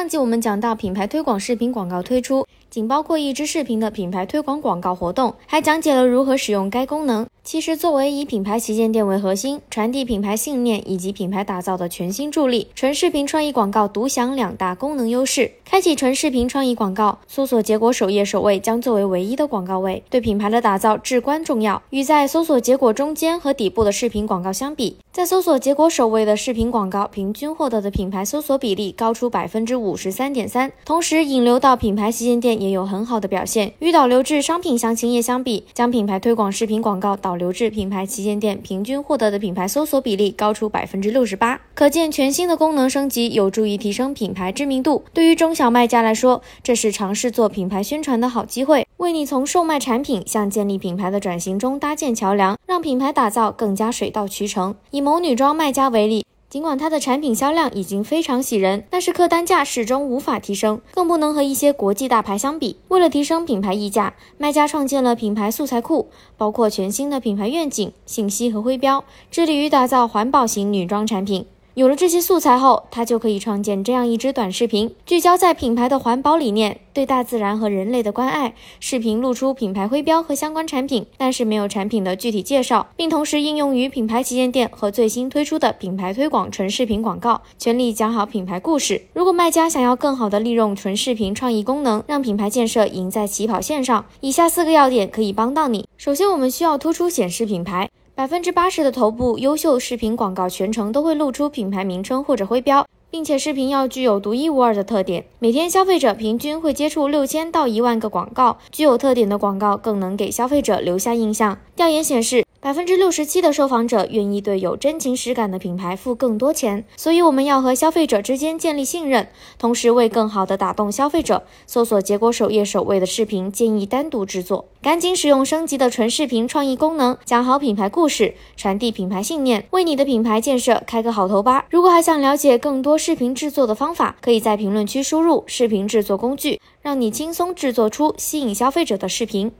上集我们讲到品牌推广视频广告推出。仅包括一支视频的品牌推广广告活动，还讲解了如何使用该功能。其实，作为以品牌旗舰店为核心，传递品牌信念以及品牌打造的全新助力，纯视频创意广告独享两大功能优势。开启纯视频创意广告，搜索结果首页首位将作为唯一的广告位，对品牌的打造至关重要。与在搜索结果中间和底部的视频广告相比，在搜索结果首位的视频广告平均获得的品牌搜索比例高出百分之五十三点三，同时引流到品牌旗舰店也有很好的表现。与导流至商品详情页相比，将品牌推广视频广告导留置品牌旗舰店，平均获得的品牌搜索比例高出百分之六十八。可见，全新的功能升级有助于提升品牌知名度。对于中小卖家来说，这是尝试做品牌宣传的好机会，为你从售卖产品向建立品牌的转型中搭建桥梁，让品牌打造更加水到渠成。以某女装卖家为例，尽管它的产品销量已经非常喜人，但是客单价始终无法提升，更不能和一些国际大牌相比。为了提升品牌溢价，卖家创建了品牌素材库，包括全新的品牌愿景、信息和徽标，致力于打造环保型女装产品。有了这些素材后，他就可以创建这样一支短视频，聚焦在品牌的环保理念、对大自然和人类的关爱。视频露出品牌徽标和相关产品，但是没有产品的具体介绍，并同时应用于品牌旗舰店和最新推出的品牌推广纯视频广告，全力讲好品牌故事。如果卖家想要更好的利用纯视频创意功能，让品牌建设赢在起跑线上，以下四个要点可以帮到你。首先，我们需要突出显示品牌。百分之八十的头部优秀视频广告全程都会露出品牌名称或者徽标，并且视频要具有独一无二的特点。每天消费者平均会接触六千到一万个广告，具有特点的广告更能给消费者留下印象。调研显示。百分之六十七的受访者愿意对有真情实感的品牌付更多钱，所以我们要和消费者之间建立信任，同时为更好的打动消费者，搜索结果首页首位的视频建议单独制作，赶紧使用升级的纯视频创意功能，讲好品牌故事，传递品牌信念，为你的品牌建设开个好头吧。如果还想了解更多视频制作的方法，可以在评论区输入视频制作工具，让你轻松制作出吸引消费者的视频。